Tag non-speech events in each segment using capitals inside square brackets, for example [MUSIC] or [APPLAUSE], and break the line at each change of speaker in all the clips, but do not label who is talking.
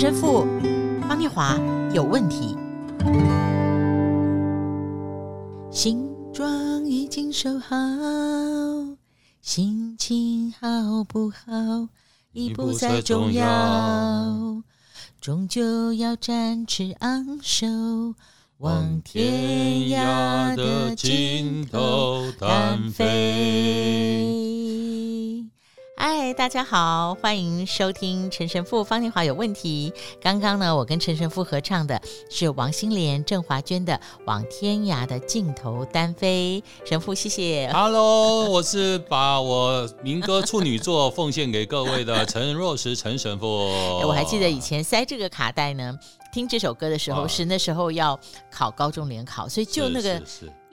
陈神父方念华有问题。新装已经收好，心情好不好已不再重要，终究要展翅昂首，往天涯的尽头单飞。嗨，大家好，欢迎收听陈神父方念华有问题。刚刚呢，我跟陈神父合唱的是王心莲、郑华娟的《往天涯的尽头单飞》。神父，谢谢。
Hello，[LAUGHS] 我是把我民歌处女作奉献给各位的陈若石陈神父。
我还记得以前塞这个卡带呢，听这首歌的时候是那时候要考高中联考，所以就那个。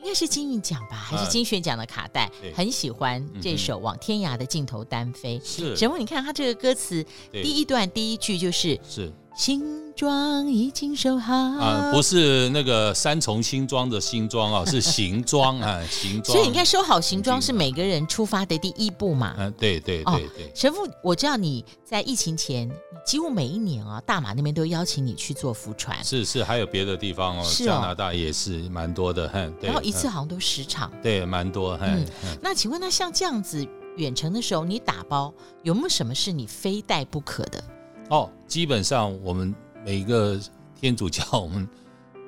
应该是金韵奖吧，还是金选奖的卡带？很喜欢这首《往天涯的尽头单飞》。是，沈木，你看他这个歌词，第一段第一句就是是。新装已经收好
啊，不是那个三重新装的新装啊，[LAUGHS] 是行装啊，行装。
所以你看，收好行装是每个人出发的第一步嘛。
嗯，对对对对。
神父，我知道你在疫情前，几乎每一年啊，大马那边都邀请你去做浮船。
是是，还有别的地方哦，加拿大也是蛮多的，哼。
然后一次好像都十场。
对，蛮多。嗯，
那请问，那像这样子远程的时候，你打包有没有什么是你非带不可的？
哦，基本上我们每一个天主教，我们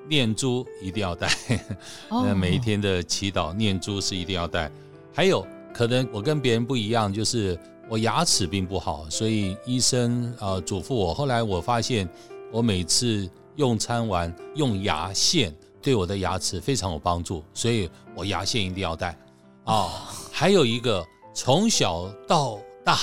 念珠一定要带。那 [LAUGHS] 每一天的祈祷念珠是一定要带。还有可能我跟别人不一样，就是我牙齿并不好，所以医生啊嘱咐我。后来我发现，我每次用餐完用牙线对我的牙齿非常有帮助，所以我牙线一定要带。啊，[LAUGHS] 还有一个从小到大。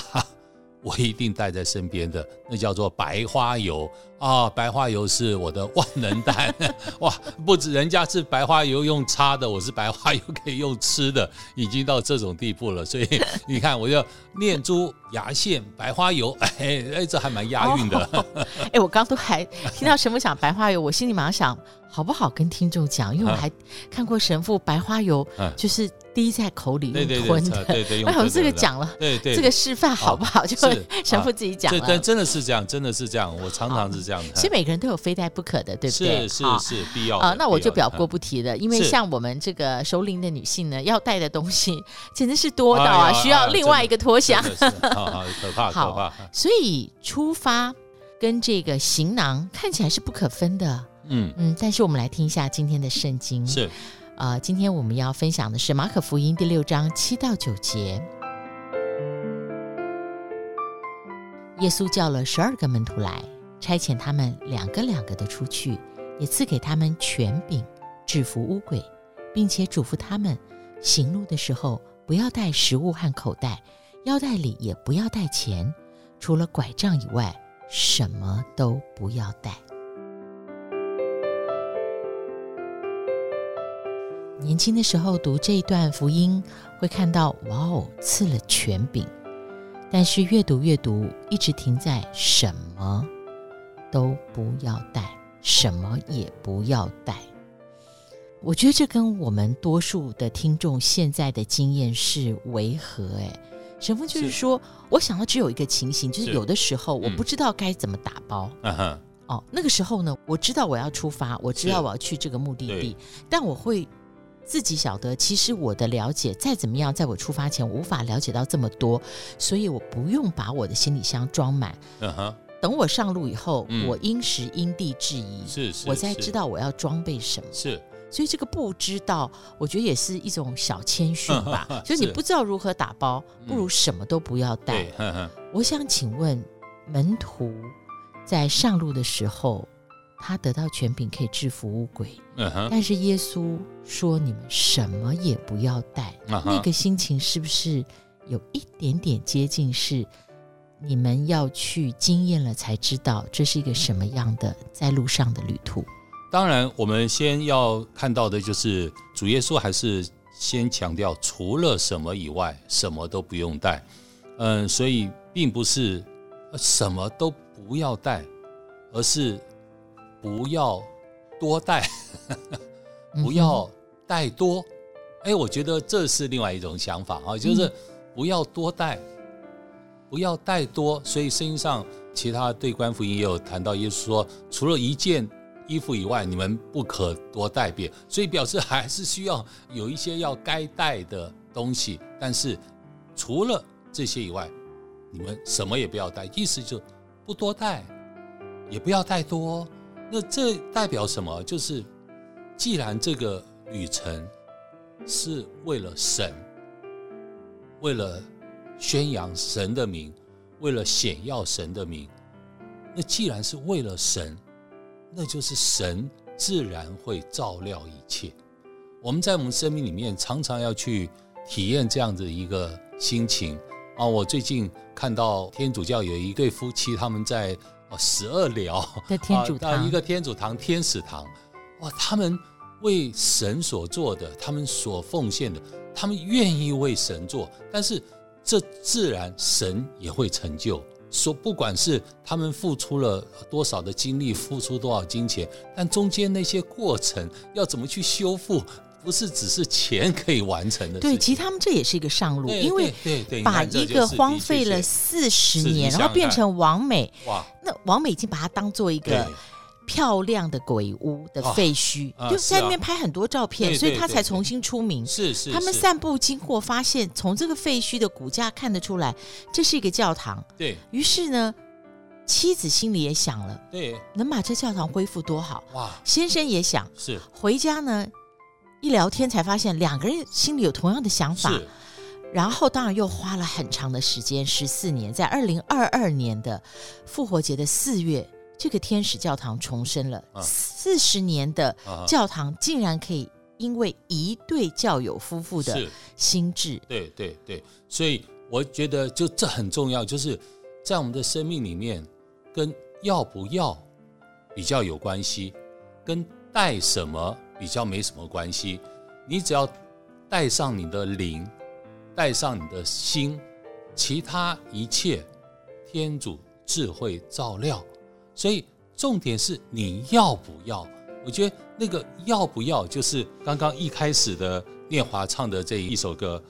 我一定带在身边的，那叫做白花油啊！白花油是我的万能丹 [LAUGHS] 哇！不止人家是白花油用擦的，我是白花油可以用吃的，已经到这种地步了。所以你看，我就念珠、牙线、白花油，[LAUGHS] 哎哎，这还蛮押韵的。[LAUGHS] 哎、
我刚刚都还听到神父讲白花油，我心里马上想，好不好跟听众讲？因为我还看过神父白花油，就是。滴在口里用吞的，对对，哎，我们这个讲了，对对，这个示范好不好？就神父自己讲了。
对，真的是这样，真的是这样，我常常是这样的。
其实每个人都有非带不可的，对不对？
是是是，必要
啊。那我就表过不提了，因为像我们这个熟龄的女性呢，要带的东西简直是多到啊，需要另外一个拖箱。[LAUGHS]
好好可怕可怕。
所以出发跟这个行囊看起来是不可分的。嗯嗯，但是我们来听一下今天的圣经。
是。
呃，今天我们要分享的是马可福音第六章七到九节。耶稣叫了十二个门徒来，差遣他们两个两个的出去，也赐给他们权柄，制服污鬼，并且嘱咐他们行路的时候不要带食物和口袋，腰带里也不要带钱，除了拐杖以外，什么都不要带。年轻的时候读这一段福音，会看到哇哦，赐了权柄。但是越读越读，一直停在什么都不要带，什么也不要带。我觉得这跟我们多数的听众现在的经验是违和。哎，神父就是说，是我想到只有一个情形，就是有的时候我不知道该怎么打包。嗯哼、哦，那个时候呢，我知道我要出发，我知道我要去这个目的地，但我会。自己晓得，其实我的了解再怎么样，在我出发前我无法了解到这么多，所以我不用把我的行李箱装满。Uh huh. 等我上路以后，嗯、我因时因地制宜，是，是，我才知道我要装备什么。是，所以这个不知道，我觉得也是一种小谦逊吧。Uh. [LAUGHS] 就是你不知道如何打包，不如什么都不要带。Uh. 我想请问门徒在上路的时候。他得到权柄可以制服乌鬼，uh huh. 但是耶稣说你们什么也不要带，uh huh. 那个心情是不是有一点点接近？是你们要去经验了才知道这是一个什么样的在路上的旅途？
当然，我们先要看到的就是主耶稣还是先强调除了什么以外什么都不用带。嗯，所以并不是什么都不要带，而是。不要多带，[LAUGHS] 不要带多。哎，我觉得这是另外一种想法啊，就是不要多带，不要带多。所以圣经上其他对官福音也有谈到，耶稣说，除了一件衣服以外，你们不可多带别。所以表示 [LAUGHS] 还是需要有一些要该带的东西，但是除了这些以外，你们什么也不要带。意思就不多带，也不要带多。那这代表什么？就是既然这个旅程是为了神，为了宣扬神的名，为了显耀神的名，那既然是为了神，那就是神自然会照料一切。我们在我们生命里面常常要去体验这样的一个心情啊！我最近看到天主教有一对夫妻，他们在。十二寮
的天主堂，
一个天主堂天使堂，哇！他们为神所做的，他们所奉献的，他们愿意为神做，但是这自然神也会成就。说不管是他们付出了多少的精力，付出多少金钱，但中间那些过程要怎么去修复？不是只是钱可以完成的。
对，其实他们这也是一个上路，因为把一个荒废了四十年，然后变成王美。哇！那王美已经把它当做一个漂亮的鬼屋的废墟，就在那边拍很多照片，所以他才重新出名。
是是。
他们散步经过，发现从这个废墟的骨架看得出来，这是一个教堂。
对。
于是呢，妻子心里也想了，
对，
能把这教堂恢复多好。哇！先生也想，
是
回家呢。一聊天才发现两个人心里有同样的想法，然后当然又花了很长的时间，十四年，在二零二二年的复活节的四月，这个天使教堂重生了。四十年的教堂竟然可以因为一对教友夫妇的心智，
对对对，所以我觉得就这很重要，就是在我们的生命里面，跟要不要比较有关系，跟带什么。比较没什么关系，你只要带上你的灵，带上你的心，其他一切天主智慧照料。所以重点是你要不要？我觉得那个要不要，就是刚刚一开始的念华唱的这一首歌，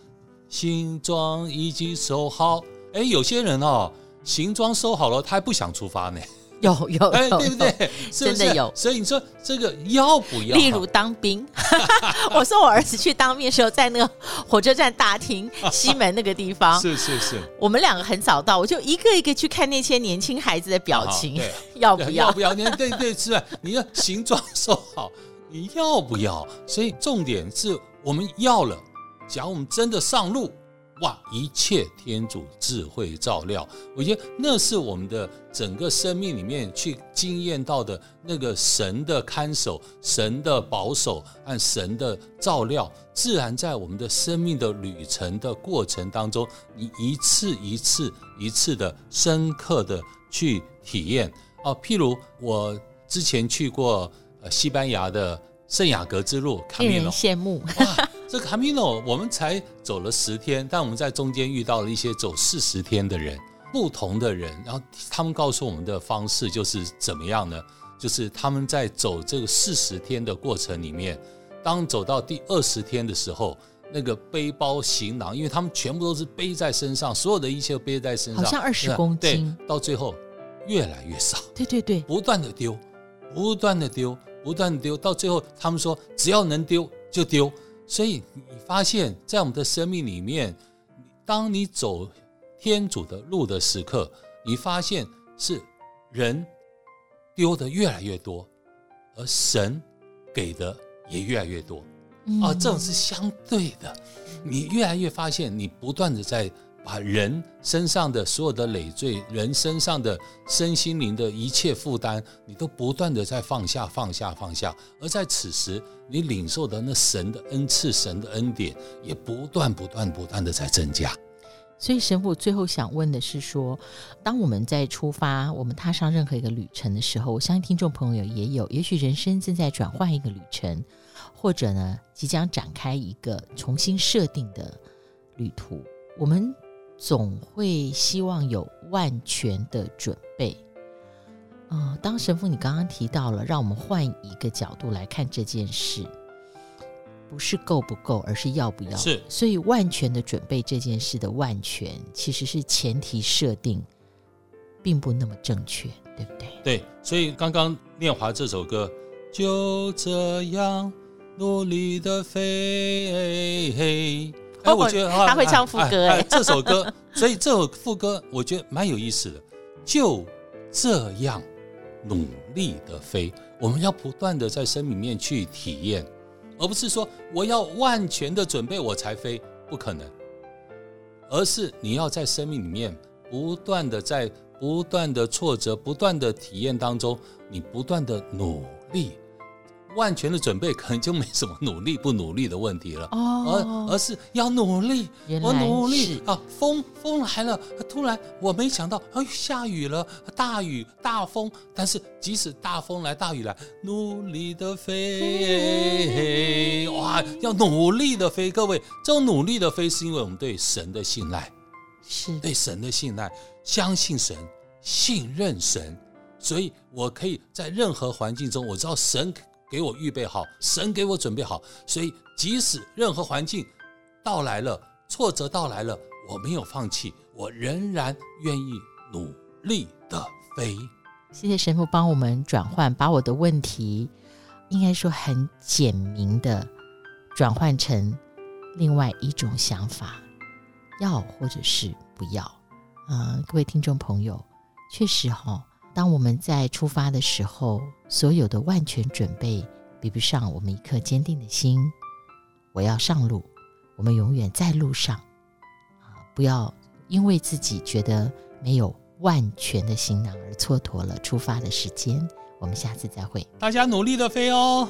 行装已经收好。哎，有些人哦，行装收好了，他还不想出发呢。
有有，哎，
对不对？
真的有。
所以你说这个要不要？
例如当兵，[LAUGHS] 我送我儿子去当兵的时候，在那个火车站大厅 [LAUGHS] 西门那个地方，
是是是。
我们两个很早到，我就一个一个去看那些年轻孩子的表情，[LAUGHS] 要不要？
要不要？你对对是吧？你要形状收好，你要不要？所以重点是我们要了，假如我们真的上路。哇！一切天主智慧照料，我觉得那是我们的整个生命里面去经验到的那个神的看守、神的保守和神的照料，自然在我们的生命的旅程的过程当中，你一次一次一次的深刻的去体验。哦，譬如我之前去过呃西班牙的圣雅各之路，
令人羡慕。
这卡米诺我们才走了十天，但我们在中间遇到了一些走四十天的人，不同的人，然后他们告诉我们的方式就是怎么样呢？就是他们在走这个四十天的过程里面，当走到第二十天的时候，那个背包行囊，因为他们全部都是背在身上，所有的一切都背在身上，
好像二十公斤，
到最后越来越少，
对对对，
不断的丢，不断的丢，不断的丢，到最后他们说只要能丢就丢。所以你发现，在我们的生命里面，当你走天主的路的时刻，你发现是人丢的越来越多，而神给的也越来越多。啊，这种是相对的。你越来越发现，你不断的在。把人身上的所有的累赘，人身上的身心灵的一切负担，你都不断的在放下、放下、放下。而在此时，你领受的那神的恩赐、神的恩典，也不断、不断、不断的在增加。
所以，神父最后想问的是：说，当我们在出发，我们踏上任何一个旅程的时候，我相信听众朋友也有，也许人生正在转换一个旅程，或者呢，即将展开一个重新设定的旅途，我们。总会希望有万全的准备。嗯、呃，当神父，你刚刚提到了，让我们换一个角度来看这件事。不是够不够，而是要不要。
是，
所以万全的准备这件事的万全，其实是前提设定，并不那么正确，对不对？
对，所以刚刚念华这首歌，就这样努力的飞。哎，我觉得
他会唱副歌哎，
这首歌，[LAUGHS] 所以这首副歌我觉得蛮有意思的。就这样努力的飞，我们要不断的在生命里面去体验，而不是说我要万全的准备我才飞，不可能。而是你要在生命里面不断的在不断的挫折、不断的体验当中，你不断的努力。万全的准备，可能就没什么努力不努力的问题了，哦，而而是要努力，我努力啊！风风来了，突然我没想到，哎，下雨了，大雨大风，但是即使大风来大雨来，努力的飞，哇，要努力的飞，各位，这种努力的飞是因为我们对神的信赖，
是。
对神的信赖，相信神，信任神，所以我可以在任何环境中，我知道神。给我预备好，神给我准备好，所以即使任何环境到来了，挫折到来了，我没有放弃，我仍然愿意努力的飞。
谢谢神父帮我们转换，把我的问题应该说很简明的转换成另外一种想法，要或者是不要。嗯、各位听众朋友，确实哈、当我们在出发的时候，所有的万全准备比不上我们一颗坚定的心。我要上路，我们永远在路上啊！不要因为自己觉得没有万全的行囊而蹉跎了出发的时间。我们下次再会，
大家努力的飞哦。